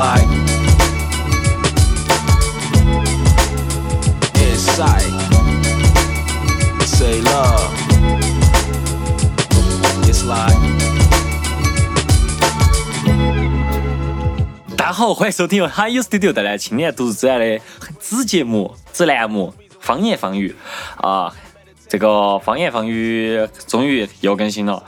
like inside. Say love. It's like. 大家好，欢迎收听由海优 Studio 带来青年读书自然的子节目、子栏目《方言方语》啊。这个方言方语终于又更新了。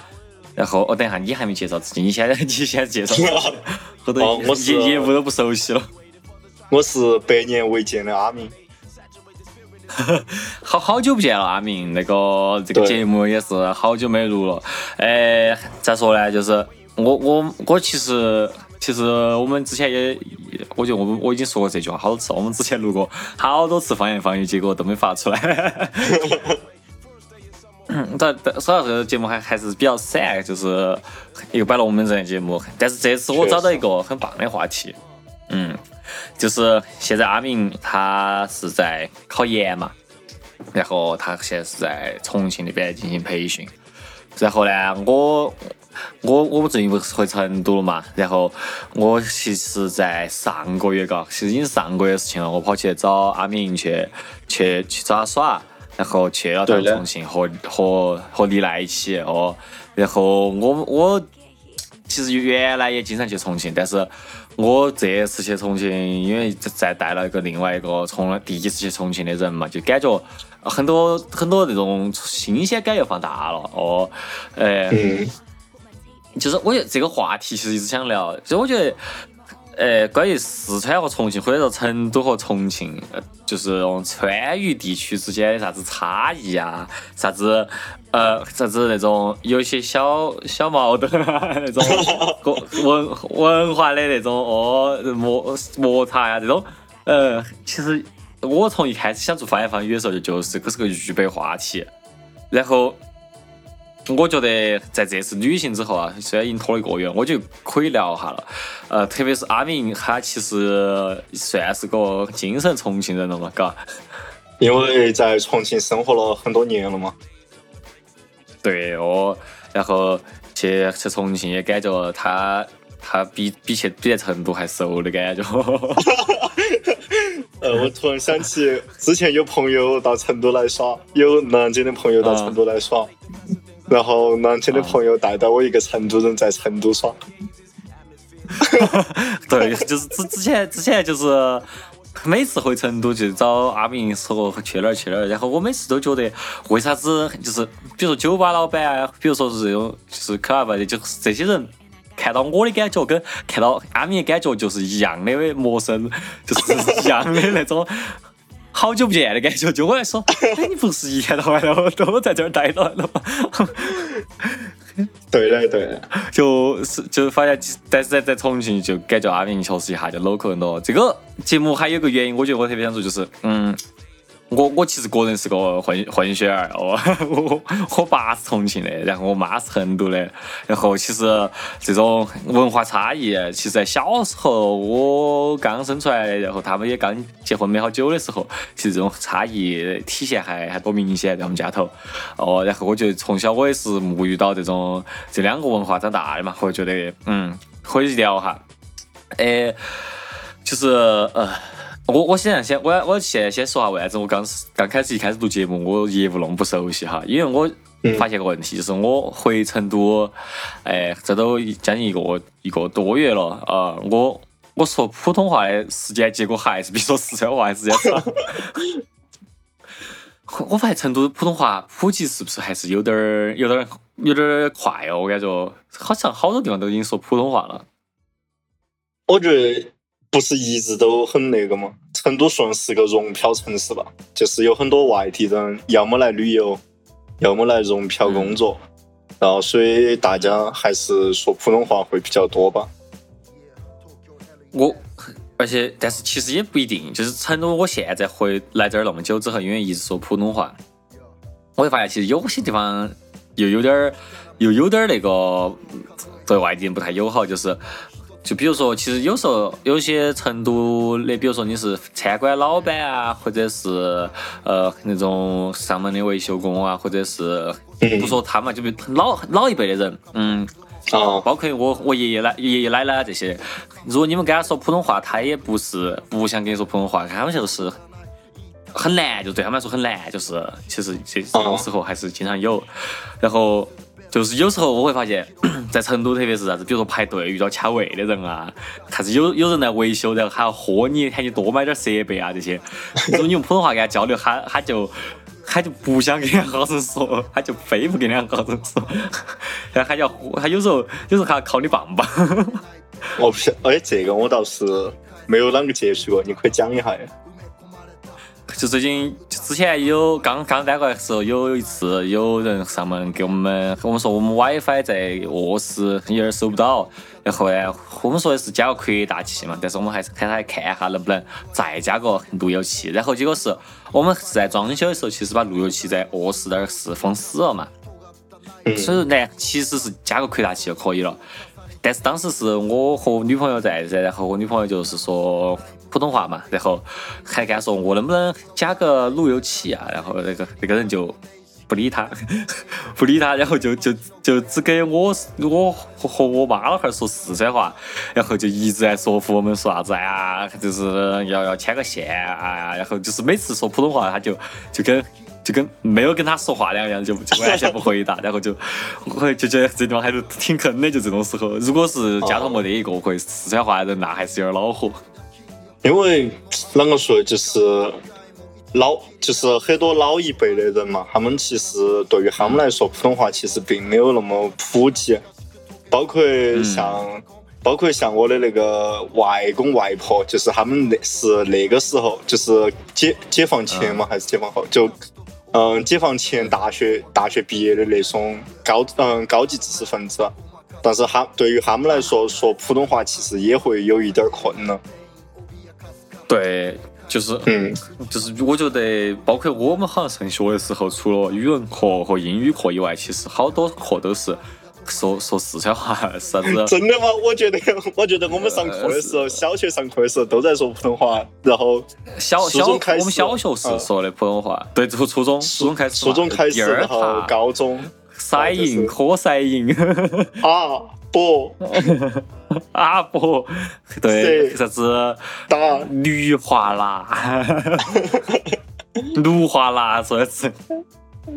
然后，哦，等一下，你还没介绍自己，你现在 你先介绍，后头哦我是业业务都不熟悉了。我是百年未见的阿明，好好久不见了，阿明。那个这个节目也是好久没录了。哎，咋说呢？就是我我我其实其实我们之前也，我觉得我们我已经说过这句话好多次了。我们之前录过好多次方言方语，结果都没发出来。嗯，但但说到这个节目还还是比较散，就是又摆了我们这样节目。但是这次我找到一个很棒的话题，嗯，就是现在阿明他是在考研嘛，然后他现在是在重庆那边进行培训。然后呢，我我我最近不是回成都了嘛，然后我其实，在上个月嘎，其实已经上个月的事情了，我跑去找阿明去去去找他耍，然后去了趟重庆和和和李娜一起哦，然后我我其实原来也经常去重庆，但是我这次去重庆，因为再带了一个另外一个从来第一次去重庆的人嘛，就感觉很多很多那种新鲜感又放大了哦，呃，嗯，就是我觉得这个话题其实一直想聊，就我觉得。呃，关于四川和重庆，或者说成都和重庆，呃，就是那种川渝地区之间的啥子差异啊，啥子呃，啥子那种有些小小矛盾啊，那种 文文文化的那种哦摩摩擦呀、这种，呃，其实我从一开始想做方言方语的时候，就就是这是个预备话题，然后我觉得在这次旅行之后啊，虽然已经拖了一个月，我就可以聊一下了。呃，特别是阿明，他其实算是个精神重庆人了嘛，嘎。因为在重庆生活了很多年了嘛，对哦，然后去去重庆也感觉他他比比去比在成都还熟的感觉。呃，我突然想起之前有朋友到成都来耍，有南京的朋友到成都来耍，然后南京的朋友带到我一个成都人在成都耍，对，就是之之前之前就是每次回成都就找阿明说去哪儿去哪儿，然后我每次都觉得为啥子就是比如说酒吧老板啊，比如说是这种就是 club 的，就是这些人。看到我的感觉跟看到阿明的感觉就是一样的陌生，就是一样的那种好久不见的感觉。就我来说，哎，你不是一天到晚都都在这儿待着了吗？对的对的，就是就发现，但是在在重庆就感觉阿明确实一下就 local 很多。这个节目还有个原因，我觉得我特别想说，就是嗯，我我其实个人是个混混血儿哦，我我爸是重庆的，然后我妈是成都的，然后其实这种文化差异，其实在小时候我刚生出来，然后他们也刚结婚没好久的时候，其实这种差异体现还还多明显在我们家头哦。然后我觉得从小我也是沐浴到这种这两个文化长大的嘛，我觉得嗯可以聊哈，诶，就是呃。我我现在先我我现在先说下为啥子我刚刚开始一开始录节目我业务弄不熟悉哈，因为我发现个问题，就是我回成都，哎，这都将近一个一个多月了啊、我我说普通话的时间，结果还是比说四川话的时间长。我发现成都普通话普及是不是还是有点儿有点儿有点儿快哦？我感觉好像好多地方都已经说普通话了。我觉得不是一直都很那个吗，成都算是个融漂城市吧，就是有很多外地人，要么来旅游，要么来融漂工作，然后所以大家还是说普通话会比较多吧。我，而且但是其实也不一定，就是成都，我现在回来这儿那么久之后，因为一直说普通话，我会发现其实有些地方又有点儿，又有点儿那个嗯对外地人不太友好，就是。就比如说，其实有时候有些成都的，比如说你是餐馆老板啊，或者是呃那种上门的维修工啊，或者是不说他嘛，就比如老老一辈的人，嗯，啊，包括我我爷爷奶爷爷奶奶啊这些，如果你们跟他说普通话，他也不是不想跟你说普通话，他们就是很难，就对他们来说很难，就是其实这这种时候还是经常有，然后。就是有时候我会发现，在成都特别是啥子，比如说排队遇到卡位的人啊，还是有有人来维修，然后还要喝你，喊你多买点设备啊这些。如果你用普通话跟他交流，他他就他就不想跟两个好生说，他就非不跟两个好生说，然后他要他有时候有时候还要敲你棒棒。我不晓，哎，这个我倒是没有啷个接触过，你可以讲一下呀。就最近之前有刚刚搬过来的时候，有一次有人上门给我们，我们说我们 WiFi 在卧室有点收不到，然后呢，我们说的是加个扩大器嘛，但是我们还是喊他来看一下能不能再加个路由器，然后结果是我们是在装修的时候，其实把路由器在卧室那儿是封死了嘛，所以说呢，其实是加个扩大器就可以了，但是当时是我和女朋友在噻，然后我女朋友就是说。普通话嘛，然后还跟他说我能不能加个路由器啊？然后那个那个人就不理他，不理他，然后就就就只给我我和我妈老汉儿说四川话，然后就一直在说服我们说啥子啊，就是要要牵个线啊，然后就是每次说普通话他就就跟就跟没有跟他说话两样，就就完全 不回答，然后就我就觉得这地方还是挺坑的。就这种时候，如果是家头没得一个会四川话的人，那还是有点恼火。因为啷个说，就是老，就是很多老一辈的人嘛，他们其实对于他们来说，普通话其实并没有那么普及，包括像，包括像我的那个外公外婆，就是他们那是那个时候，就是解解放前嘛，还是解放后，就嗯，解放前大学大学毕业的那种高嗯高级知识分子，但是他对于他们来说，说普通话其实也会有一点困难。对，就是，嗯，就是我觉得，包括我们好像上学的时候，除了语文课和英语课以外，其实好多课都是说说四川话，啥子？真的吗？我觉得，我觉得我们上课的时候，小学上课的时候都在说普通话，然后小小我们小学是说的普通话，对，从初中初中开始，初中开始，然后高中塞音科塞音 啊。不，啊不，对，啥子打氯化钠，氯化钠说的是。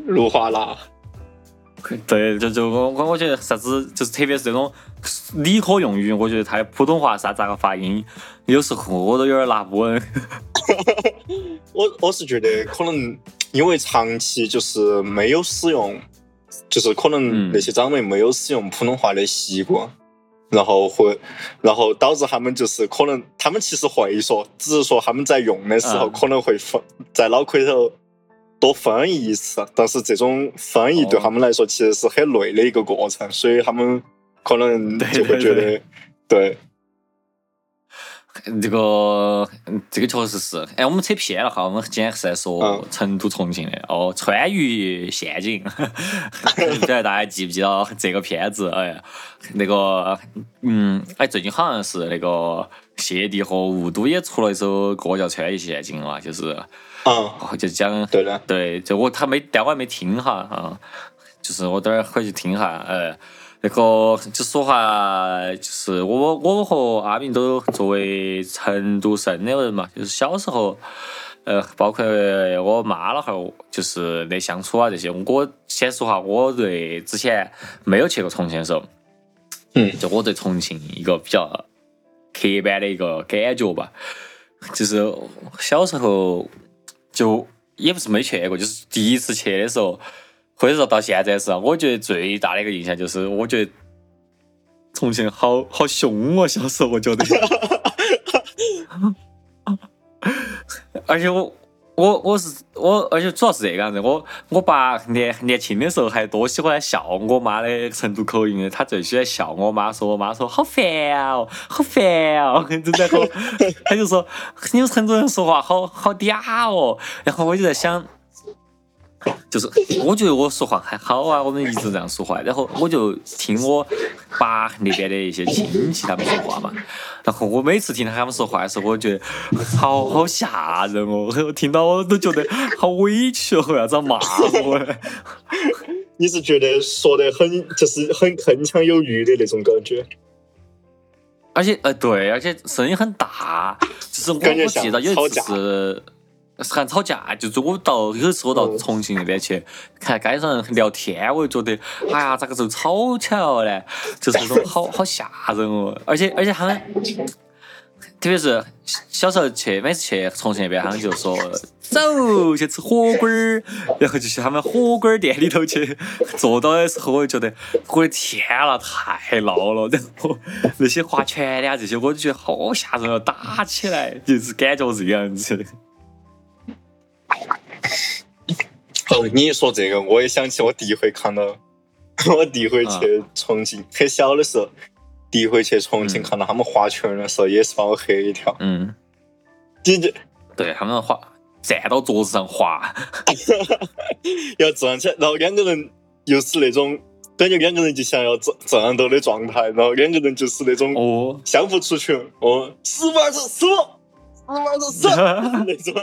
氯化钠，对，就就我我我觉得啥子就是特别是这种理科用语，我觉得它的普通话啥咋个发音，有时候我都有点拿不稳。我我是觉得可能因为长期就是没有使用。就是可能那些长辈没有使用普通话的习惯，然后会，然后导致他们就是可能他们其实会说，只是说他们在用的时候可能会翻在脑壳里头多翻译一次，但是这种翻译对他们来说其实是很累的一个过程，所以他们可能就会觉得对。这个，这个确实是。哎，我们扯偏了哈，我们今天是在说成都、重庆的哦，《川渝陷阱》，不晓得大家记不记得这个片子？哎，那个，嗯，哎，最近好像是那个谢帝和雾都也出了一首歌叫《川渝陷阱》嘛，就是，嗯，就讲，对的，对，就我他没，但我还没听哈，啊，就是我等会儿回去听哈，哎。那个就说话，就是我我和阿明都作为成都生的人嘛，就是小时候，呃，包括我妈老汉儿，就是那相处啊这些。我先说哈，我对之前没有去过重庆的时候，嗯，就我对重庆一个比较刻板的一个感觉吧，就是小时候就也不是没去过，就是第一次去的时候。或者说到现在是，我觉得最大的一个印象就是，我觉得重庆好好凶哦。小时候我觉得，而且我我我是我，而且主要是这个样子。我我爸年年轻的时候还多喜欢笑我妈的成都口音的，他最喜欢笑我妈，说我妈说好烦哦，好烦哦，就在说他就说你们成都人说话好好嗲哦。然后我就在想。就是，我觉得我说话还好啊，我们一直这样说话。然后我就听我爸那边的一些亲戚他们说话嘛。然后我每次听他们说话的时候，我觉得好好吓人哦，听到我都觉得好委屈哦，要遭骂我。你是觉得说的很就是很铿锵有余的那种感觉？而且呃对，而且声音很大，就是我我感觉像记得有一次是是喊吵架，就是我到有一次我到重庆那边去看街上聊天，我就觉得哎呀咋个就吵起来了呢？就是那种好好吓人哦，而且而且他们。特别是小时候去，每次去重庆那边，他们就说走去吃火锅儿，然后就去他们火锅儿店里头去坐到的时候，我就觉得我的天呐，太闹了。然后那些划拳的啊这些，我就觉得好吓人哦，打起来就是感觉这样子。哦，你一说这个，我也想起我第一回看到，我第一回去重庆，很小的时候，第一回去重庆嗯看到他们划拳的时候，也是把我吓一跳。嗯，你这对他们划站到桌子上划，要站起来，然后两个人又是那种感觉两个人就想要战战斗的状态，然后两个人就是那种哦，相互出拳，哦，死玩着死，死玩着死那种。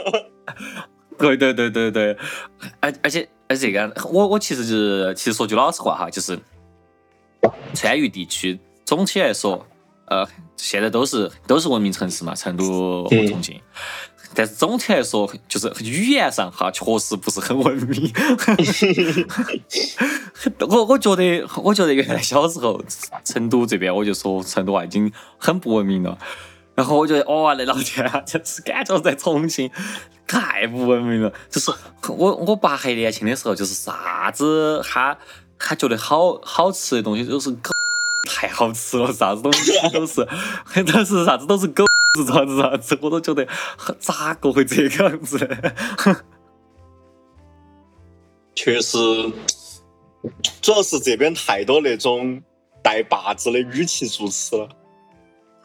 对对对对对，而而且而且这个，我我其实就是其实说句老实话哈，就是川渝地区总体来说，呃，现在都是都是文明城市嘛，成都和嗯重庆。但是总体来说，就是语言上哈，确实不是很文明。我我觉得，我觉得原来小时候成都这边，我就说成都啊已经很不文明了。然后我觉得，哦，那老天啊，就是感觉在重庆太不文明了。就是我我爸还年轻的时候，就是啥子他他觉得好好吃的东西都是狗 太好吃了，啥子东西都是 都是啥子都是狗是啥子啥子，我都觉得咋个会这个样子呢？确实，主要是这边太多那种带把子的语气助词了。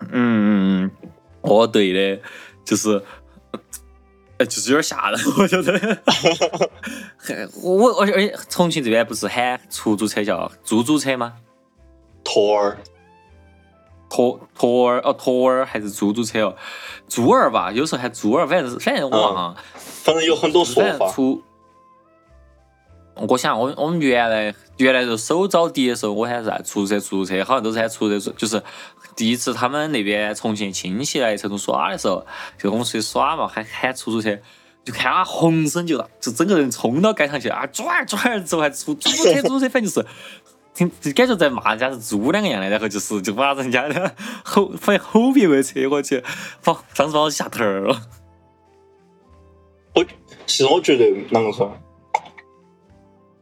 嗯嗯嗯，哦对的，就是。呃，就是有点吓人，我觉得。我我而且而且重庆这边不是喊出租车叫出租车吗？托儿，托托儿哦，托儿还是出租车哦，猪儿吧，有时候喊猪儿，反正是反正我忘了。反正有很多说法。出，我想我我们原来原来就手找地的时候，我喊啥出租车出租车，好像都是喊出租车，就是第一次他们那边重庆亲戚来成都耍的时候，就我们出去耍嘛，还喊出租车。就看他浑身就，就整个人冲到街上去啊，转儿转儿之后还出租车，出租车，反正就是，听就感觉在骂人家是猪两个样的，然后就是就把人家的吼，反正吼别个车过去，把当时把我吓头了。我其实我觉得啷个说，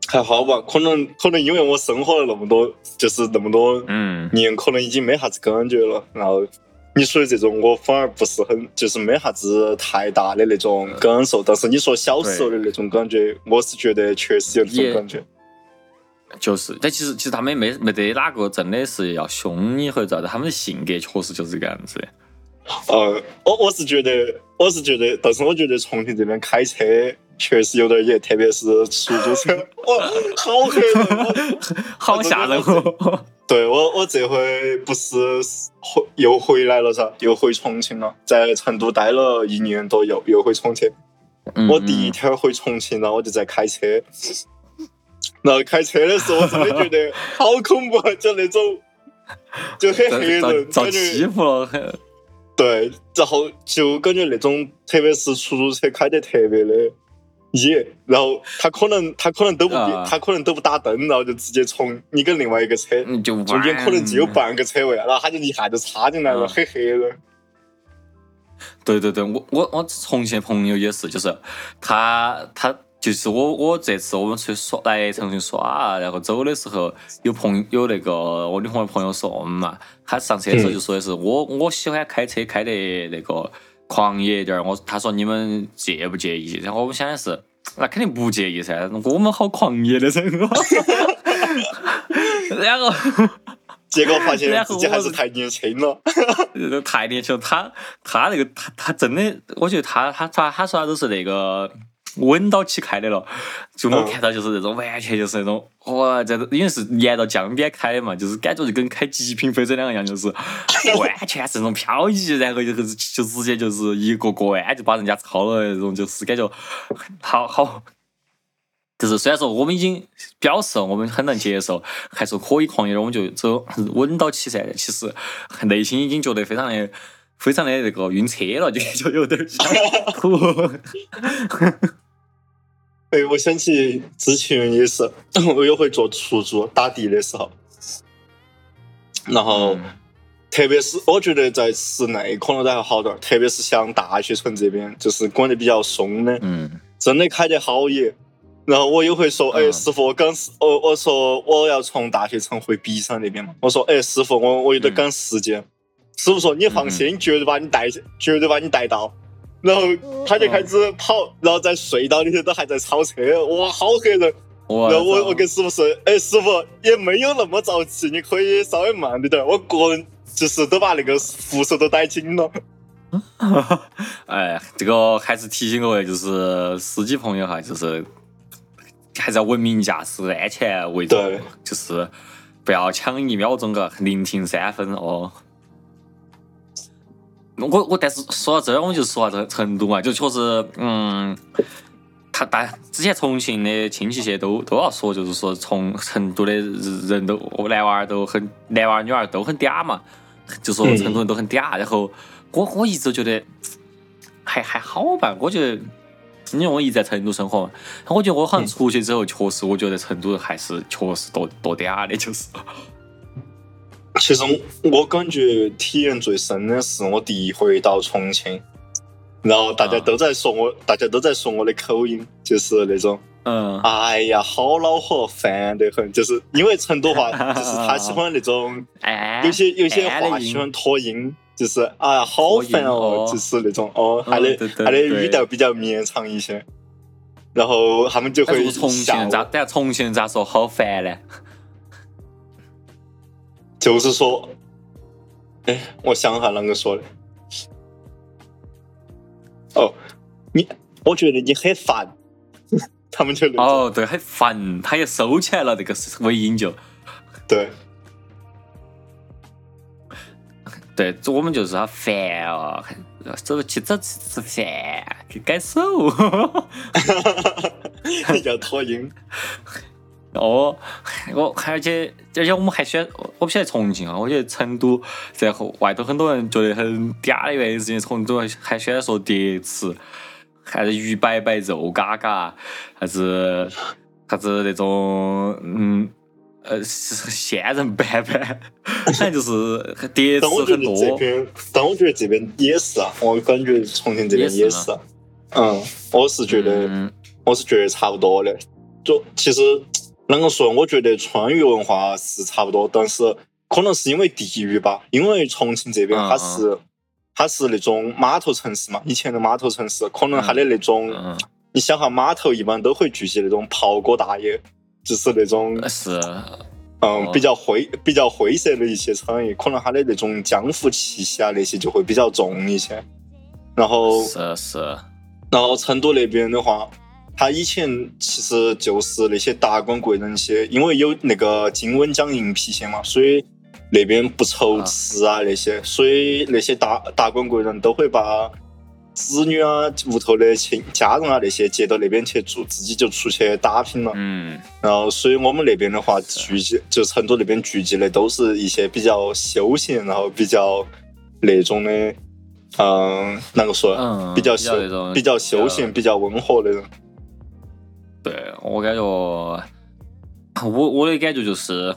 还好吧，可能可能因为我生活了那么多，就是那么多嗯年，可能已经没啥子感觉了。然后你说的这种，我反而不是很，就是没啥子太大的那种感受。但是你说小时候的那种感觉，我是觉得确实有那种感觉。就是，但其实其实他们也没没得哪个真的是要凶你或者咋子，他们的性格确实就是这个样子的。呃，我我是觉得，我是觉得，但是我觉得重庆这边开车确实有点野，特别是出租车，哇，好黑人！我好吓人哦！对我，我这回不是回又回来了噻，又回重庆了，在成都待了一年多，又又回重庆。嗯我第一天回重庆然后，我就在开车，然后开车的时候，我真的觉得 好恐怖，啊，就那种就很黑人，遭感觉欺负了，很对，然后就感觉那种，特别是出租车开得特别的野，然后他可能他可能都不变啊。他可能都不打灯，然后就直接从你跟另外一个车嗯就中间可能只有半个车位，然后他就一下就插进来了，啊。很黑人。对对对，我我我重庆朋友也是，就是他他就是我我这次我们出去耍来重庆耍啊，然后走的时候有朋有那个我女朋友朋友说嘛，他上车的时候就说的是、我我喜欢开车开得那个狂野一点儿，我他说你们介不介意？然后我们想的是。那肯定不介意噻，我们好狂野的。然后 结果发现自己还是太年轻了。呃 太年轻了，他他那个他他真的，我觉得他他他他说的都是那个稳到起开的了，就我嗯看到就是那种完全就是那种哇，这因为是沿着江边开的嘛，就是感觉就跟开极品飞车两个样，就是 完全是那种漂移，然后就是就直接就是一个过弯就把人家超了那种，就是感觉好好就是虽然说我们已经表示我们很能接受，还说可以狂野的，我们就走稳到起噻。其实内心已经觉得非常的、非常的那个晕车了，就就有点想吐。哎，我想起之前也是，我有回坐出租打的的时候，然后特别是我觉得在室内可能都还好点儿，特别是像大学城这边，就是管得比较松的，嗯，真的开得好野。然后我有回说，哎，嗯师傅，我赶时，我我说我要从大学城回璧山那边嘛，我说，哎，师傅，我我有点赶时间。师傅说，你放心，绝对把你带，绝对把你带到。然后他就开始跑，然后在隧道里头都还在超车，哇，好吓人！我然后我我跟师傅说，哎，师傅也没有那么着急，你可以稍微慢一点。我个人就是都把那个扶手都带紧了。哎，这个还是提醒各位，就是司机朋友哈，就是还是要文明驾驶，安全为重，就是不要抢一秒钟个，零停三分哦。我我但是说到这儿，我们就说到这成都嘛，就确实，嗯，他大之前重庆的亲戚些都都要说，就是说从成都的人都男娃儿都很男娃儿女娃儿都很嗲嘛，就说成都人都很嗲。然后我我一直觉得还还好吧，我觉得因为我一直在成都生活嘛，我觉得我好像出去之后，确实我觉得成都人还是确实多多嗲的，就是。其实我感觉体验最深的是我第一回到重庆，然后大家啊都在说我，大家都在说我的口音，就是那种，嗯哎呀，好恼火，烦得很。就是因为成都话，就是他喜欢那种，哎，有些有些话喜欢拖音，就是哎呀，好烦哦哦，就是那种哦，他的他的语调比较绵长一些，然后他们就会重庆咋？但重庆人咋说好烦呢？就是说，哎，我想下啷个说的。哦，你，我觉得你很烦，他们就、哦，对，很烦，他也收起来了，这个尾音就对，对，这我们就是他烦哦，走去走去吃饭，去改手。要拖音。哦，我而且而且我们还选，我不晓得重庆啊，我觉得成都在后外头很多人觉得很嗲的原因，是因为成都还喜欢说叠词，还是鱼摆摆肉嘎嘎，还是啥子那种嗯呃仙人板板，反正就是叠词但我觉得很多。这边，但我觉得这边也是啊，我感觉重庆这边也也是是啊。嗯，我是觉得，嗯我是觉得差不多的。就其实啷个说，我觉得川渝文化是差不多，但是可能是因为地域吧，因为重庆这边嗯它是、它是那种码头城市嘛，以前的码头城市，可能它的那种，嗯，你想哈，码头一般都会聚集那种袍哥大爷，就是那种是嗯，比较灰比较灰色的一些产业，可能它的那种江湖气息啊那些就会比较重一些。然后，是是，然后成都那边的话，它以前其实就是那些达官贵人些，因为有那个金温江银郫县嘛，所以那边不愁吃啊那些，所以那些达达官贵人都会把子女啊、屋头的亲家人啊那些接到那边去住，自己就出去打拼了。嗯然后，所以我们那边的话，聚集就成都那边聚集的都是一些比较休闲，然后比较那种的，嗯，啷个说？嗯，比较休比较休闲、比较温和的人。对我感觉，我我的感觉就是，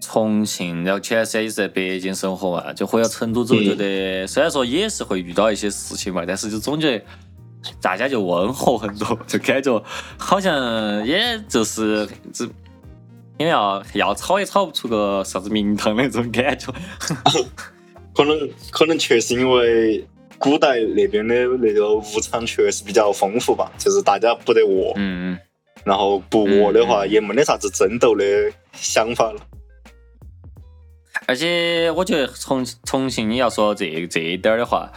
重庆，然后前段时间也是在北京生活嘛，就回到成都之后，嗯。觉得虽然说也是会遇到一些事情嘛，但是就总觉得大家就温和很多，就感觉好像也就是只因为要要吵也吵不出个啥子名堂的那种感觉。可能可能确实因为古代那边的那个物产确实比较丰富吧，就是大家不得饿，嗯嗯，然后不饿的话嗯也没得啥子争斗的想法了。而且我觉得重重庆你要说这这一点儿的话，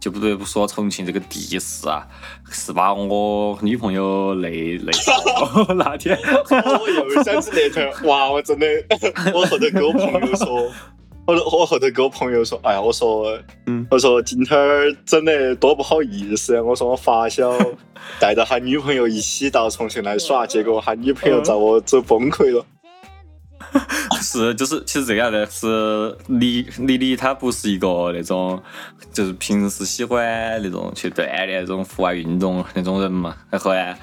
就不得不说重庆这个地势啊，是把我女朋友累累到了那天。我又想起那天，哇！我真的，我后头跟我朋友说，我我后头跟我朋友说，哎呀，我说，嗯我说今天儿整的多不好意思啊！我说我发小 带着他女朋友一起到重庆来耍，结果他女朋友遭我走崩溃了。是，就是其实这个样子是李李李，他不是一个那种，就是平时喜欢那种去锻炼那种户外运动那种人嘛。然后呢，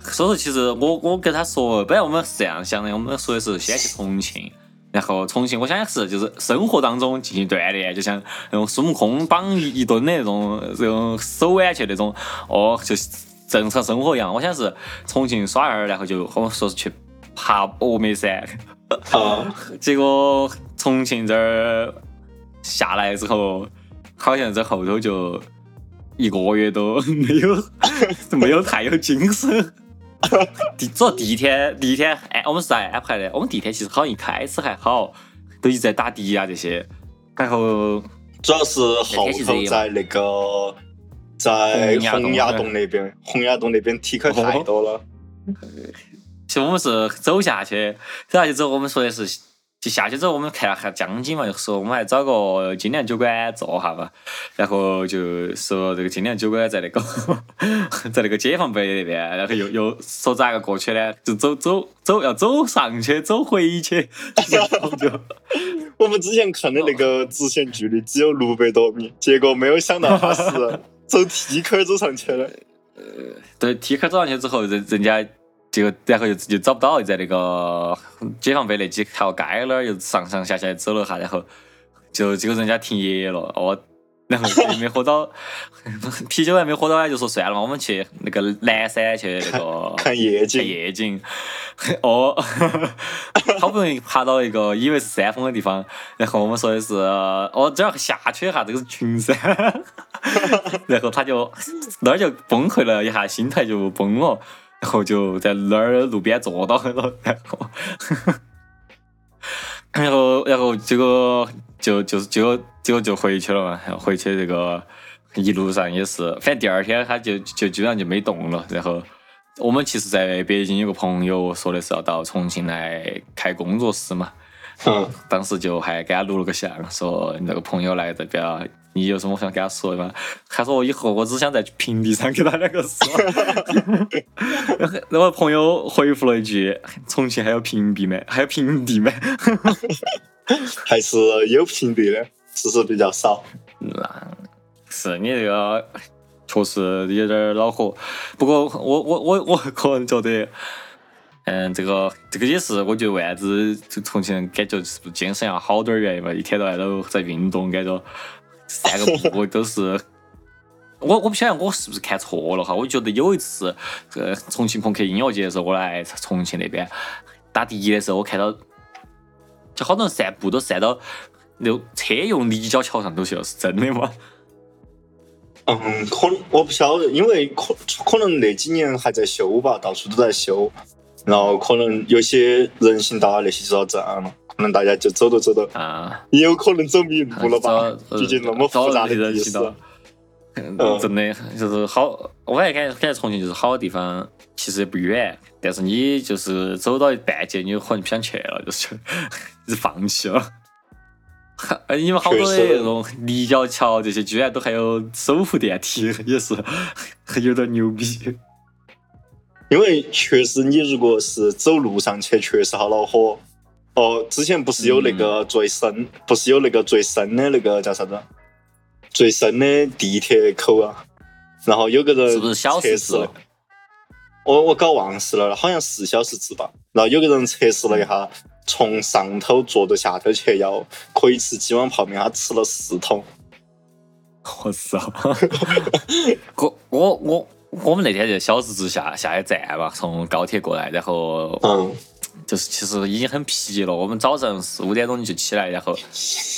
所以说其实我我跟他说，本来我们是这样想的，我们说的是先去重庆。然后重庆，我想是就是生活当中进行锻炼，就像那种孙悟空绑一一吨的那种这种手腕去那种，哦，就是正常生活一样。我想是重庆耍儿，然后就我们说是去爬峨眉山。啊，结果重庆这儿下来之后，好像这后头就一个月都没有 没有太有精神。第主要第一天第一天哎，我们是在安排的？我们第一天其实好像一开始还好，都一直在打的啊这些，然后主要是后头在那个在洪崖洞那边，洪崖洞那边体客太多了。其实我们是走下去，走下去之后，我们说的是，就下去之后，我们看了下江景嘛，就说我们还找个精酿酒馆坐下吧。然后就说这个精酿酒馆在那个 在那个解放碑那边，然后又又说咋个过去呢？就走走走，要走上去，走回去，然后就 我们之前看的那个直线距离只有六百多米，结果没有想到他是 走梯坎儿走上去了。呃。对梯坎走上去之后，人人家。结果然后又就找不到，又在那个解放碑那几条街那儿又上上下下走了下，然后就结果人家停业了哦，然后也没喝到啤酒还没喝到，就说算了嘛，我们去那个南山去那个看夜景。夜景，哦，好不容易爬到一个以为是山峰的地方，然后我们说的是哦这儿下去一下，这个是群山，然后他就那儿就崩溃了一下，心态就崩了。然后就在那儿路边坐到了，然后，然后，然后结果就就结果结果就回去了嘛。然后回去这个一路上也是，反正第二天他就就基本上就没动了。然后我们其实在北京有个朋友说的是要到重庆来开工作室嘛。嗯，当时就还给他录了个像，说你那个朋友来这边，你有什么想跟他说的吗？他说我以后我只想在平地上跟他两个说。然后朋友回复了一句：“重庆还有平地吗？还有平地吗？” 还是有平地的，只是比较少。那是你这个确实有点恼火。不过我我我我个人觉得。嗯，这个这个也是，我觉得为啥子就重庆人感觉是不是精神要好点儿原因吧？一天到晚都在运动，感觉散个步都是。我我不晓得我是不是看错了哈？我觉得有一次，呃，重庆朋克音乐节的时候，我来重庆那边打的的时候，我看到就好多人散步都散到那种车用立交桥上都是，是真的吗？嗯，可我不晓得，因为可可能那几年还在修吧，到处都在修。然后可能有些人行道那些就要这样了，可能大家就走着走着，啊，也有可能走迷路了吧？走毕竟那么复杂的人地势。行道，嗯，真的就是好，我感觉感觉感觉重庆就是好的地方，其实也不远，但是你就是走到一半截，你可能不想去了，就是 就放弃了。哎你们好多的那种立交桥这些，居然都还有手扶电梯，也是 有点牛逼。因为确实，你如果是走路上去，确实好恼火。哦，之前不是有那个最深，不是有那个最深的那个叫啥子？最深的地铁口啊。然后有个人是不是小时制测试了，我我搞忘事了，好像是小时制吧。然后有个人测试了一下，从上头坐到下头去要可以吃几碗泡面，他吃了四桶。我操！我我我我们那天就小时制下下一站嘛，从高铁过来，然后嗯，就是其实已经很疲了。我们早上四五点钟就起来，然后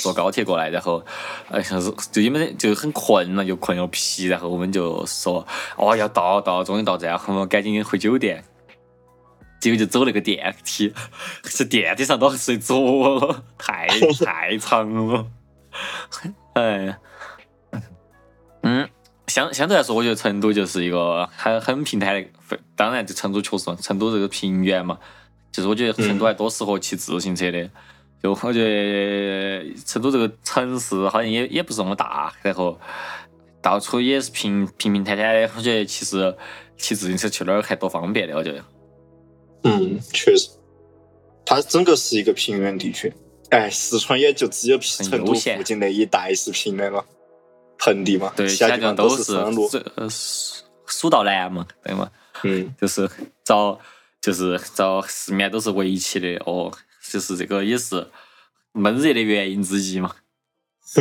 坐高铁过来，然后哎像是就因为就很困了，又困又疲，然后我们就说哦要到到，终于到站，我们赶紧回酒店。结果就走那个电梯，是电梯上都睡着了，太太长了。哎，嗯，相相对来说，我觉得成都就是一个很很平坦的，当然，就成都确实，成都这个平原嘛，就是我觉得成都还多适合骑自行车的。就我觉得成都这个城市好像也也不是那么大，然后到处也是平平平坦坦的。我觉得其实骑自行车去哪儿还多方便的，我觉得。嗯，确实，它整个是一个平原地区。哎，四川也就只有成都附近那一带是平的了，盆地嘛，对，其他地方都是山路。呃，蜀蜀道难嘛，对嘛？嗯，就是找就是找四面都是围起的哦，就是这个也是闷热的原因之一嘛。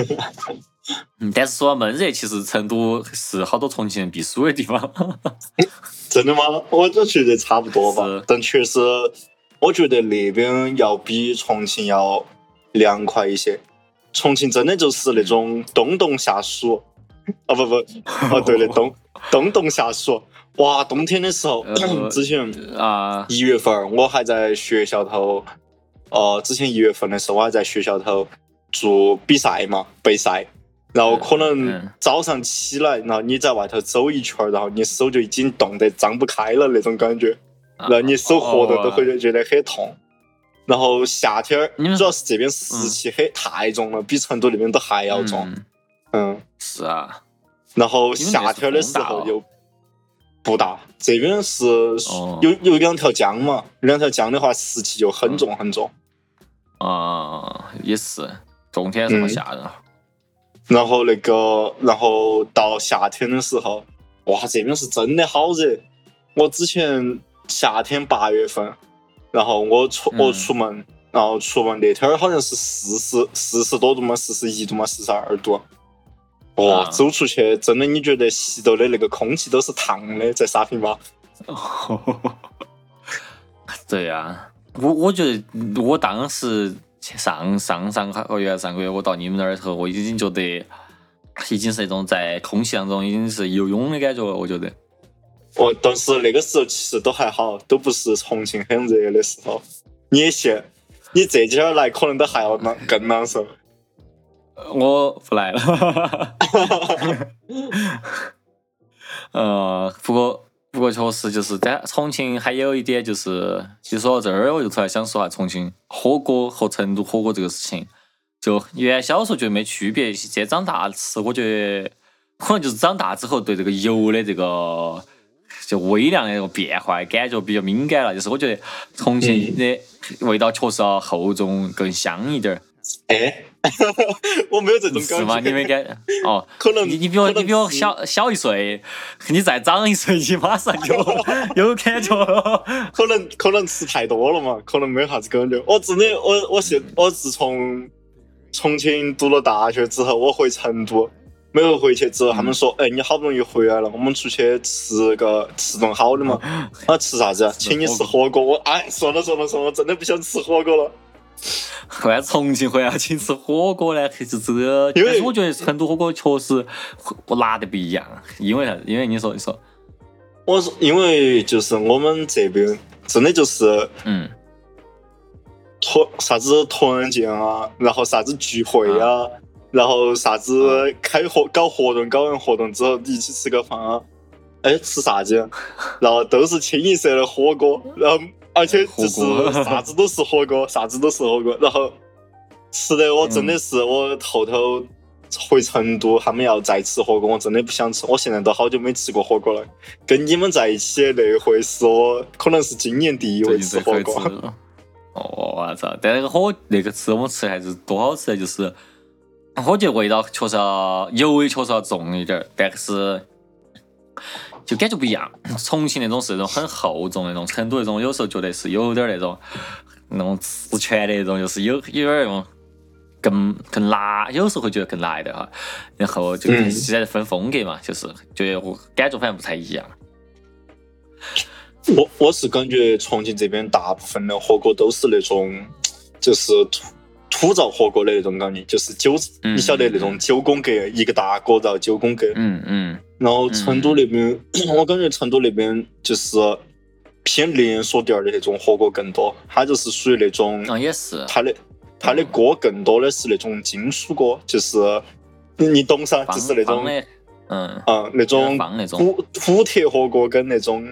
嗯，但是说闷热，其实成都是好多重庆人避暑的地方。真的吗？我就觉得差不多吧，但确实，我觉得那边要比重庆要凉快一些。重庆真的就是那种冬冬夏暑，哦不不，哦对的，冬冬冬夏暑。哇，冬天的时候，之前啊一月份我还在学校头，哦，之前一月份的时候我还在学校头做比赛嘛，备赛。然后可能早上起来，然后你在外头走一圈，然后你手就已经冻得张不开了那种感觉，然后你手活动都会觉得很痛。然后夏天主要是这边湿气很太重了，比成都那边都还要重。嗯，是啊。然后夏天的时候又不大，这边是有有两条江嘛，两条江的话湿气就很重很重。啊，也是，冬天这么吓人。然后那个，然后到夏天的时候，哇，这边是真的好热。我之前夏天八月份，然后我出我出门，然后出门那天好像是四十四十多度嘛，四十一度嘛，四十二度。哇，走出去真的，你觉得吸到的那个空气都是烫的，在沙坪坝。对呀，我我觉得我当时。上上上个月上个月我到你们那儿时候，我已经觉得已经是那种在空气当中已经是游泳的感觉了。我觉得，哦，但是那个时候其实都还好，都不是重庆很热的时候。你也信？你这几天来可能都还要难更难受。我不来了。呃，不过。不过确实就是在重庆还有一点就是，其实说到这儿我就突然想说下重庆火锅和成都火锅这个事情。就原小时候觉得没区别，现在长大吃，我觉得可能就是长大之后对这个油的这个就微量的那个变化感觉比较敏感了。就是我觉得重庆的味道确实要厚重更香一点儿。哎。我没有这种感觉。是吗？你没感哦？可能你你比我你比我小小一岁，你再长一岁，你马上就 有感觉了。可能可能吃太多了嘛？可能没啥子感觉。我真的，我我现我自从重庆读了大学之后，我回成都，每回回去之后，他们说：“哎，你好不容易回来了，我们出去吃个吃顿好的嘛。”啊，吃啥子？请你吃火锅。我哎，算了算了算了，我真的不想吃火锅了。为啥重庆会要请吃火锅呢？就这，但是我觉得成都火锅确实我拿的不一样，因为啥？因为你说你说，我说因为就是我们这边真的就是嗯，团啥子团建啊，然后啥子聚会啊，然后啥子开活搞活动，搞完活动之后一起吃个饭啊，哎吃啥子？然后都是清一色的火锅，然后。而且就是 啥子都是火锅，啥子都是火锅，然后吃的我真的是我后头回成都，他们要再吃火锅，我真的不想吃。我现在都好久没吃过火锅了。跟你们在一起那回是我可能是今年第一回吃火锅。哦，我操！但那个火那个吃我们吃还是多好吃的，就是我觉得味道确实要油味确实要重一点，但是。就感觉不一样，重庆那种是那种很厚重那种，成都那种有时候觉得是有点那种那种自权的那种，就是有有点那种更更辣，有时候会觉得更辣一点哈。然后就现在分风格嘛，就是觉得我感觉反正不太一样。我我是感觉重庆这边大部分的火锅都是那种就是土土灶火锅的那种感觉，就是九，你晓得那种九宫格一个大锅灶九宫格，嗯嗯。然后成都那边，我感觉成都那边就是偏连锁店的那种火锅更多，它就是属于那种，啊也是，它的它的锅更多的是那种金属锅，就是你懂噻，就是那种，嗯。啊那种土土铁火锅跟那种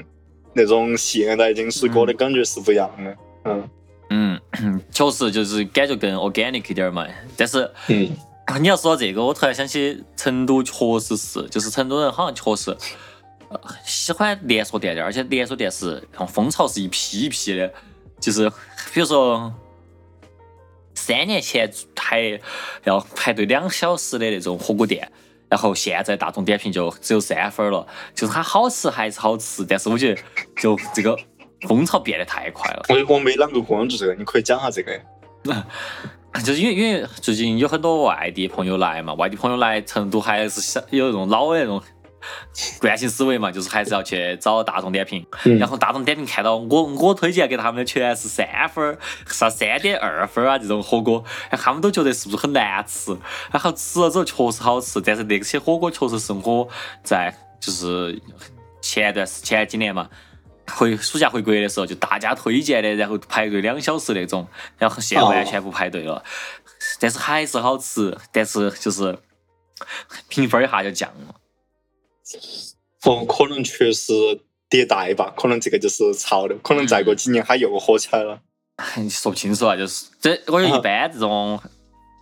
那种现代金属锅的感觉是不一样的，嗯嗯，确实就是感觉更 organic 一点嘛。但是嗯，你要说到这个，我突然想起成都确实是，就是成都人好像确实。呃喜欢连锁店的，而且连锁店是像蜂巢是一批一批的，就是比如说三年前还要排队两小时的那种火锅店，然后现在大众点评就只有三分了，就是它好吃还是好吃，但是我觉得就这个风潮变得太快了。我我没啷个关注这个，你可以讲下这个。就是因为因为最近有很多外地朋友来嘛，外地朋友来成都还是想有那种老的那种惯性思维嘛，就是还是要去找大众点评。嗯然后大众点评看到我我推荐给他们的全是三分儿、啥三点二分儿啊这种火锅，他们都觉得是不是很难吃？然后吃了之后确实好吃，但是那些火锅确实是我在就是前段时前几年嘛。回暑假回国的时候，就大家推荐的，然后排队两小时那种，然后现在完全不排队了，但是还是好吃，但是就是评分一下就降了。哦，可能确实迭代吧，可能这个就是潮流，可能再过几年它又火起来了。你说不清楚啊，就是这，我觉得一般这种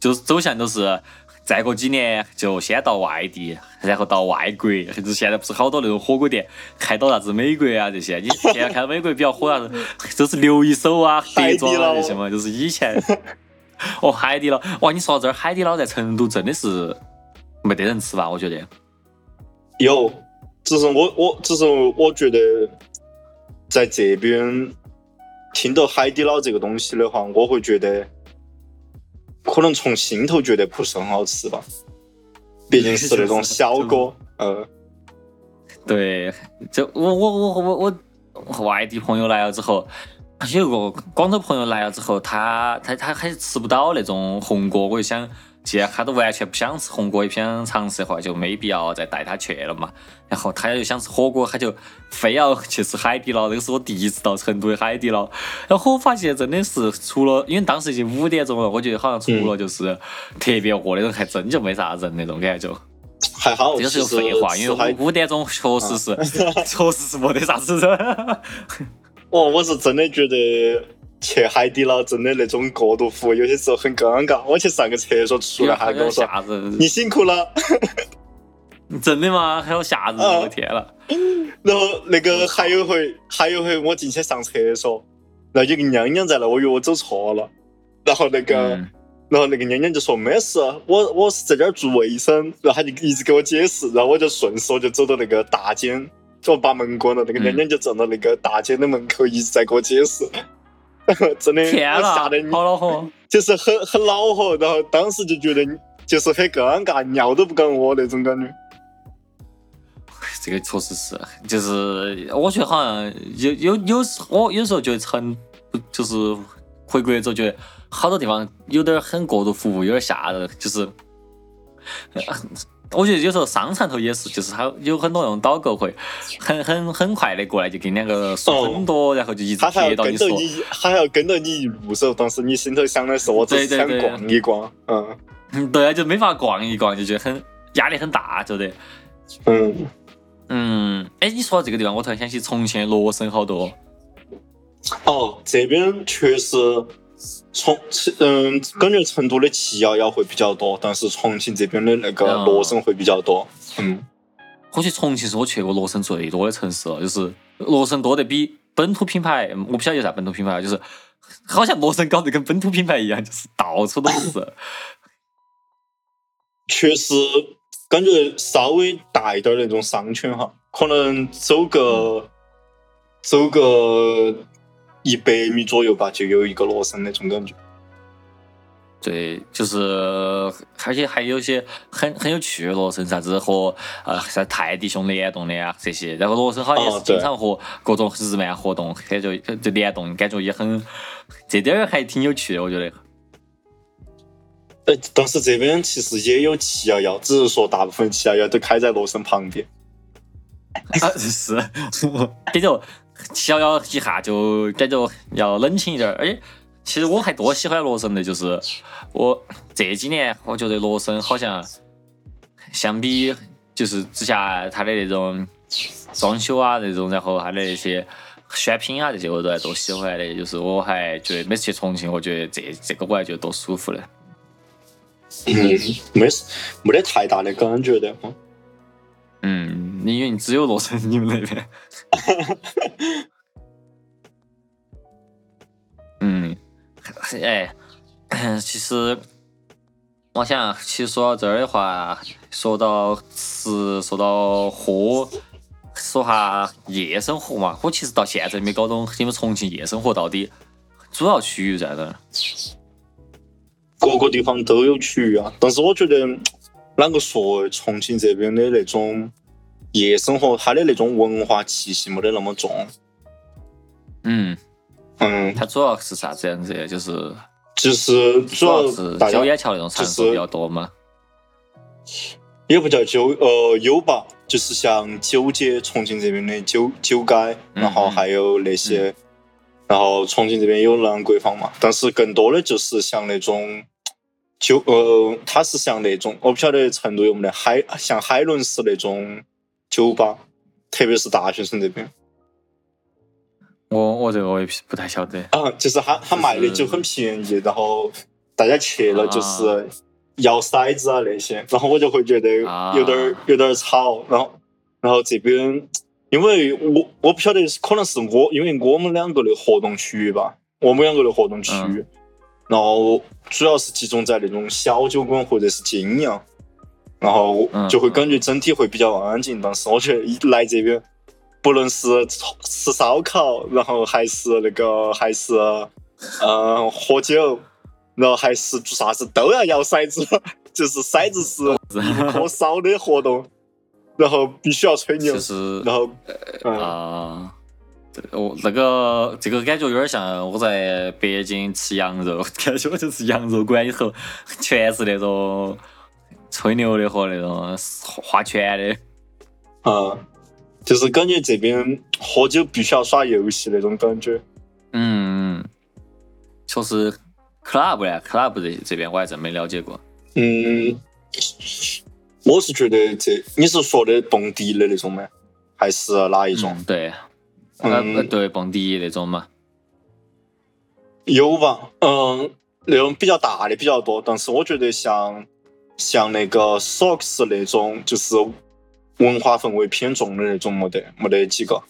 就是走向都是再过几年就先到外地，然后到外国，甚至现在不是好多那种火锅店开到啥子美国啊这些，你现在看到美国比较火啥子，都是留一手啊、德庄啊这些嘛，就是以前。哦，海底捞，哇！你说到这儿，海底捞在成都真的是没得人吃吧？我觉得。有，只是我我只是我觉得在这边听到海底捞这个东西的话，我会觉得可能从心头觉得不是很好吃吧，毕竟是那种小锅，呃，对，就我我我我我外地朋友来了之后，有个广州朋友来了之后，他他他还吃不到那种红锅，我就想，既然他都完全不想吃红锅，也不想尝试的话，就没必要再带他去了嘛。然后他又想吃火锅，他就非要去吃海底捞。这个是我第一次到成都的海底捞，然后我发现真的是除了，因为当时已经五点钟了，我觉得好像除了就是特别饿的人，还真就没啥人那种感觉。还好，这个是个废话，因为五五点钟确实是，确实是没得啥子人。哦，我是真的觉得去海底捞真的那种过度服务，有些时候很尴尬。我去上个厕所出来，还跟我说，你辛苦了。真的吗？还有吓人，啊我的天了！然后那个还有回，还有回我进去上厕所，然后有个娘娘在那，我以为我走错了，然后那个。嗯然后那个娘娘就说没事，我我是在这儿做卫生，然后她就一直给我解释，然后我就顺势我就走到那个大间，就把门关了，那个嗯娘娘就站到那个大间的门口一直在给我解释，真的天了，我吓得你好恼火！就是很很恼火，然后当时就觉得就是很尴尬，尿都不敢屙那种感觉。这个确实是，就是我觉得好像有有有时我有时候觉得成就是回国之后觉得好多地方有点很过度服务，有点吓人，就是。呃我觉得有时候商场头也是，就是他有很多那种导购会很 很很快的过来，就跟你两个说很多，然后就一直贴到你说。他还要跟着你一路走，当时你心头想的是我只是想逛一逛，嗯。嗯，对，就没法逛一逛，就觉得很压力很大，觉得。嗯，嗯，哎，你说到这个地方，我突然想起重庆的罗生好多。哦，这边确实重庆嗯，感觉成都的七幺幺会比较多，但是重庆这边的那个哦罗生会比较多。嗯，我觉得重庆是我去过罗生最多的城市了，就是罗生多得比本土品牌，嗯我不晓得有啥本土品牌，就是好像罗生搞得跟本土品牌一样，就是到处都是。确实感觉稍微大一点的那种商圈哈，可能走个走个一百米左右吧，就有一个罗森那种感觉。对，就是而且还有一些很很有趣的罗森，啥子和呃像泰迪熊联动的啊这些，然后罗森好像也是经常和各种日漫活动，感觉就联动，感觉也很这点儿还挺有趣的，我觉得。呃，但是这边其实也有七幺幺，只是说大部分七幺幺都开在罗森旁边。啊，是，感觉 七幺幺一下就感觉要冷清一点儿，而且其实我还多喜欢罗森的，就是我这几年我觉得罗森好像相比就是之下它的那种装修啊那种，然后它的那些选品啊这些我都还多喜欢的，就是我还觉得每次去重庆，我觉得这这个我还觉得多舒服的。嗯，没事，没得太大的感觉的。嗯，因为你只有洛城你们那边。嗯，哎，其实我想，其实说到这儿的话，说到吃，说到喝，说下夜生活嘛。我其实到现在没搞懂你们重庆夜生活到底主要区域在哪儿。各个地方都有区域啊，但是我觉得，啷个说，重庆这边的那种夜生活，它的那种文化气息没得那么重。嗯。嗯，它主要是啥子样子？就是就是主要是九眼桥那种场所比较多吗？也不叫酒，呃，有吧，就是像九街，重庆这边的九九街，然后还有那些，然后重庆这边有南桂坊嘛，但是更多的就是像那种酒，呃，它是像那种，我不晓得成都有没得海，像海伦式那种酒吧，特别是大学生这边。我我这个我也不太晓得啊，就是他他卖的酒很便宜，然后大家去了就是摇骰子啊那些，然后我就会觉得有点有点吵，然后然后这边因为我我不晓得可能是我因为我们两个的活动区域吧，我们两个的活动区域，然后主要是集中在那种小酒馆或者是精酿，然后就会感觉整体会比较安静，但是我觉得一来这边。不论是吃烧烤，然后还是那个，还是嗯喝酒，然后还是做啥子都要摇骰子，就是骰子是不可少的活动，然后必须要吹牛，然后啊，我那个这个感觉有点像我在北京吃羊肉，感觉就是羊肉馆里头全是那种吹牛的和那种画圈的，啊。就是感觉这边喝酒必须要耍游戏那种感觉。嗯，确实，club 呢，club 这这边我还真没了解过。嗯，我是觉得这你是说的蹦迪的那种吗？还是哪一种？对，嗯，对，蹦迪那种嘛。有吧？嗯，那种比较大的比较多，但是我觉得像像那个 socks 那种，就是。文化氛围偏重的那种没得没得几个，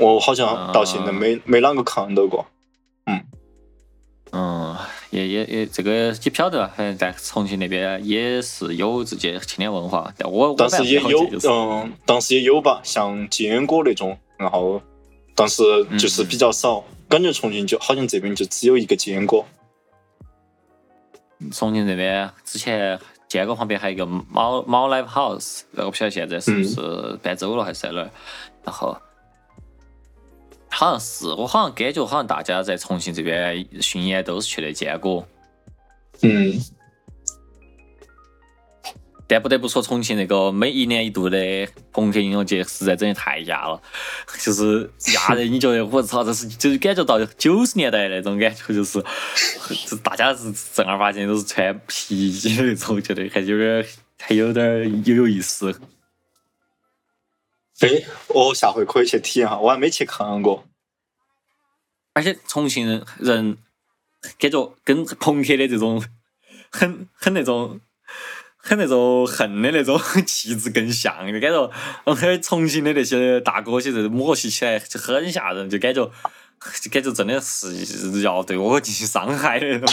我好像到现在没没啷个看到过。嗯，嗯，也也也这个也不晓得，反正在重庆那边也是有自己青年文化，但我但是也有嗯，但是也有吧，像坚果那种，然后但是就是比较少，感觉重庆就好像这边就只有一个坚果。重庆这边之前。坚果旁边还有一个猫猫 live house，我不晓得现在是不是搬走了还是在哪儿。然后好像是我好像感觉好像大家在重庆这边巡演都是去的坚果。嗯。但不得不说，重庆那个每一年一度的朋克音乐节实在真的太压了，就是压的你觉得我操，这是就是感觉到九十年代那种感觉，就是，就大家是正儿八经都是穿皮衣那种，觉得还有点还有点有有意思。哎，我下回可以去体验下，我还没去看过。而且重庆人人感觉跟朋克的这种很很那种。很那种恨的那种气质更像，就感觉我们重庆的那些大哥些，这摸起起来就很吓人，就感觉就 感觉真的是要对我进行伤害的那种。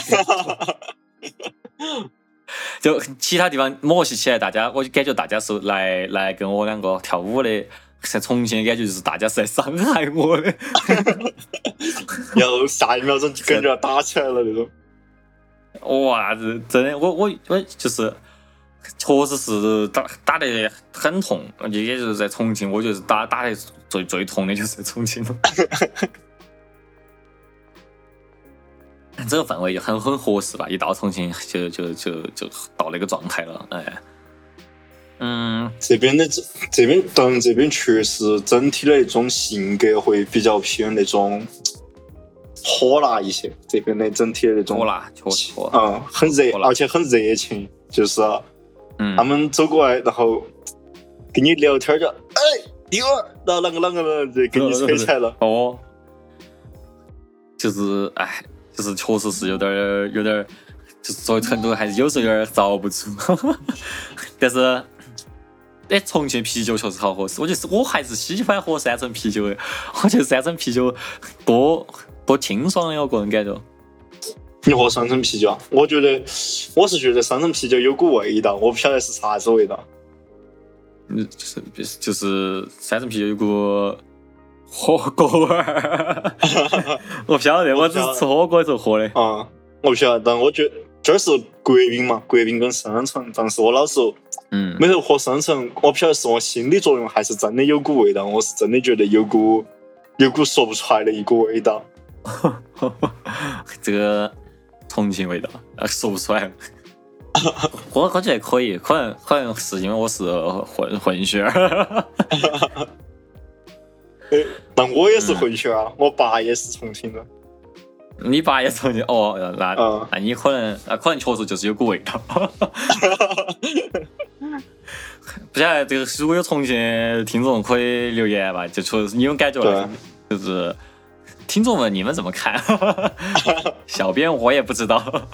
就 其他地方摸起起来，大家我就感觉大家是来来跟我两个跳舞的，在重庆的感觉就是大家是在伤害我的。然后下一秒钟就感觉要打起来了那种。哇，这真的，我我我就是。确实是打打得很痛，也就是在重庆，我觉得打打得最最痛的就是重庆了。这个氛围就很很合适吧，一到重庆就就就就到那个状态了，哎。嗯，这边的这这边，当然这边确实整体的那种性格会比较偏那种火辣一些，这边的整体的那种火辣，确实，嗯，很热，而且很热情，就是。他们走过来，然后跟你聊天就，哎，第二，然后啷个啷个的就给你扯起来了。哦，就是哎，就是确实是有点儿有点儿，就是作为成都还是有时候有点遭不住。但是，哎，重庆啤酒确实好喝，我觉得是我还是喜欢喝山城啤酒的。我觉得山城啤酒多多清爽的，我个人感觉。你喝山城啤酒啊？我觉得我是觉得山城啤酒有股味道，我不晓得是啥子味道。嗯，就是就是山城啤酒有股火锅味儿。我不晓得，我只是吃火锅的时候喝的。啊，我不晓得，但我觉得这儿是国宾嘛，国宾跟山城，但是我老是嗯，每次喝山城，我不晓得是我心理作用还是真的有股味道，我是真的觉得有股有股说不出来的一股味道。这个重庆味道，啊，说不出来。我我觉得可以，可能可能是因为我是混混血儿。哎，那我也是混血啊，我爸也是重庆人。你爸也重庆哦，那嗯那你可能那可能确实就是有股味道。不晓得这个如果有重庆听众可以留言吧，就确实你们感觉了，就是听众们你们怎么看？小编我也不知道。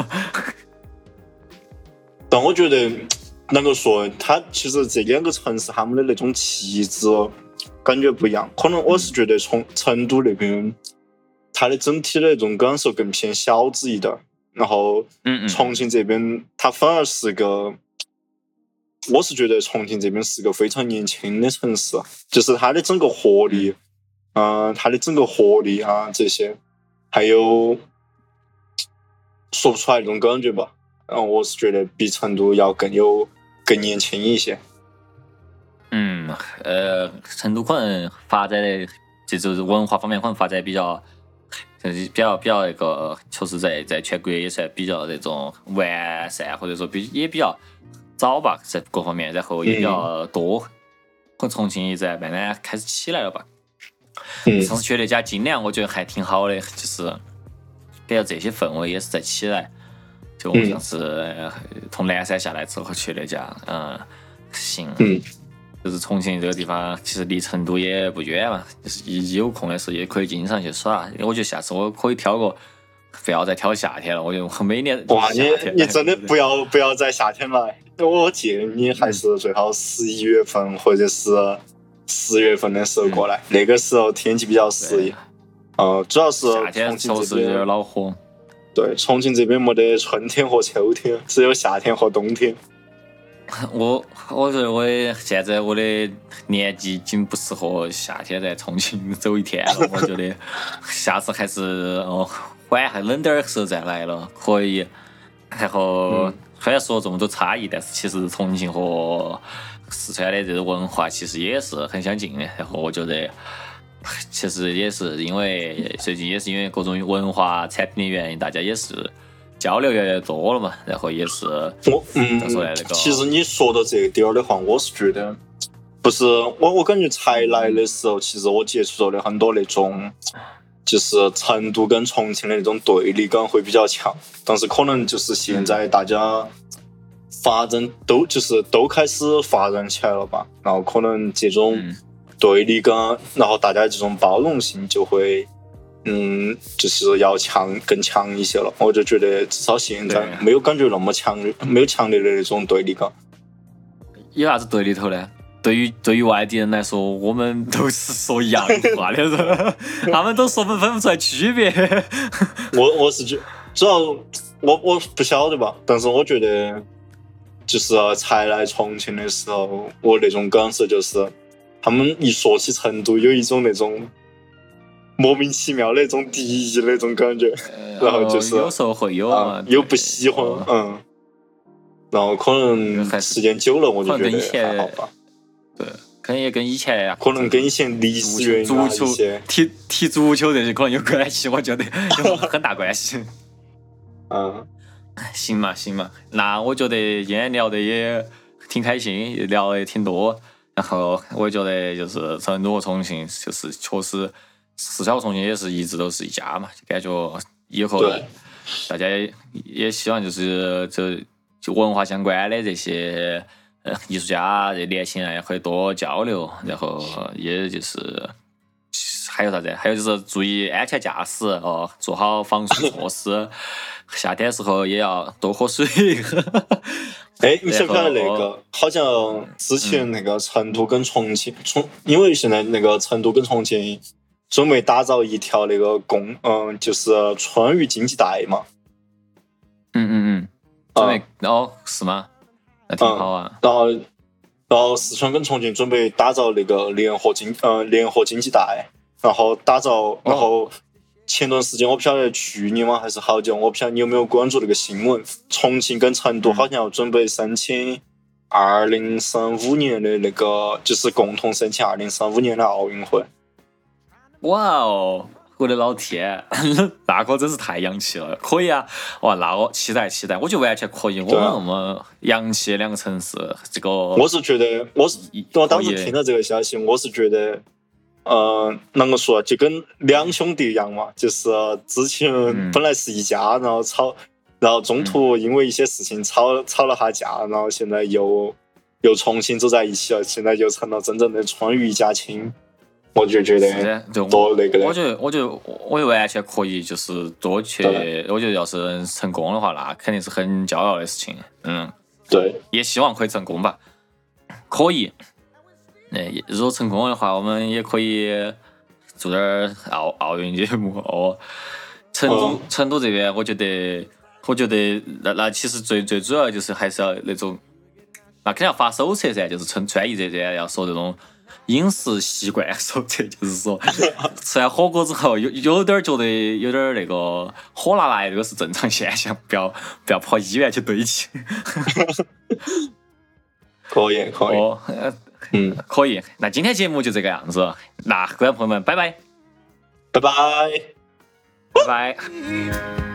但我觉得啷个说，它其实这两个城市他们的那种气质感觉不一样。可能我是觉得从成都那边，它的整体的那种感受更偏小资一点儿，然后嗯嗯，重庆这边它反而是个，我是觉得重庆这边是个非常年轻的城市，就是它的整个活力，嗯、它的整个活力啊这些，还有说不出来那种感觉吧。然后我是觉得比成都要更有更年轻一些。嗯，呃，成都可能发展的这就是文化方面可能发展比较，就是比较比较那个，确实在在全国也算比较那种完善，或者说比也比较早吧，在各方面，然后也比较多。可能重庆也在慢慢开始起来了吧。嗯上次去那家精良，我觉得还挺好的，就是感觉这些氛围也是在起来。就我们上次呃从南山下来之后去那家，嗯，行，嗯，就是重庆这个地方，其实离成都也不远嘛，就是一一有空的时候也可以经常去耍。我觉得下次我可以挑个，不要再挑夏天了。我觉得我每年哇，你你真的 不要不要在夏天来，我建议你还是最好十一月份或者是十月份的时候过来，那个时候天气比较适宜。呃，主要是夏天重庆这确实有点边，恼火。对，重庆这边没得春天和秋天，只有夏天和冬天。我我觉得我的现在我的年纪已经不适合夏天在重庆走一天了。我觉得 下次还是哦晚还冷点儿的时候再来了，可以。然后嗯虽然说这么多差异，但是其实重庆和四川的这个文化其实也是很相近的。然后我觉得。其实也是因为最近也是因为各种文化产品的原因，大家也是交流越来越多了嘛，然后也是我嗯再说来那个，其实你说到这个点儿的话，我是觉得，不是我我感觉才来的时候，其实我接触到的很多那种，就是成都跟重庆的那种对立感会比较强，但是可能就是现在大家发展都就是都开始发展起来了吧，然后可能这种嗯对立感，然后大家这种包容性就会。嗯，就是要强更强一些了，我就觉得至少现在没有感觉那么强，没有强烈的那种对立感。有啥子对立头呢？对于对于外地人来说，我们都是说一样的话的人，他们都说分分不出来区别。我我是觉，主要我我不晓得吧，但是我觉得，就是才来重庆的时候，我那种感受就是，他们一说起成都，有一种那种莫名其妙的那种敌意那种感觉，然后就是有时候会有啊啊，，又不喜欢哦，嗯，然后可能时间久了，我就觉得还好吧，对，可能也跟以前可能跟以前历史足球，踢踢足球这些可能有关系，我觉得有很大关系。嗯，行嘛行嘛，那我觉得今天聊的也挺开心，也聊的也挺多。然后我也觉得就是成都和重庆，就是确实四川和重庆也是一直都是一家嘛，就感觉以后大家也也希望就是就就文化相关的这些呃艺术家这年轻人也可以多交流，然后也就是还有啥子？还有就是注意安全驾驶哦，做好防暑措施。夏天时候也要多喝水。哎，你晓不晓得那个？好像之前那个成都跟重庆，重因为现在那个成都跟重庆准备打造一条那个公，嗯，就是川渝经济带嘛。嗯嗯嗯。准备哦，是吗？那挺好啊。然后，然后四川跟重庆准备打造那个联合经，嗯，联合经济带，然后打造，然后。前段时间我不晓得去年吗还是好久，我不晓得你有没有关注那个新闻。重庆跟成都好像要准备申请二零三五年的那个，就是共同申请二零三五年的奥运会。哇哦，我的老天，那可真是太洋气了！可以啊，哇，那我期待期待，我觉得完全可以。我们那么洋气的两个城市，这个我是觉得，我是我当时听到这个消息，我是觉得。嗯，啷个说？就跟两兄弟一样嘛，就是之前本来是一家，然后吵，然后中途因为一些事情吵吵了下架，然后现在又又重新走在一起了，现在就成了真正的川渝一家亲。我就觉得多那个。我觉得，我觉得，我就完全可以，就是多去。我觉得要是成功的话，那肯定是很骄傲的事情。嗯，对，也希望可以成功吧。可以。那如果成功的话，我们也可以做点奥奥运节目哦。成都成都这边，我觉得，我觉得那那其实最最主要就是还是要那种，那肯定要发手册噻，就是穿穿衣这些要说这种饮食习惯手册，就是说吃完火锅之后有有点觉得有点那个火辣辣，这个是正常现象，不要不要跑医院去堆起。可以可以。嗯，可以。那今天节目就这个样子。那各位朋友们，拜拜，拜拜，拜拜。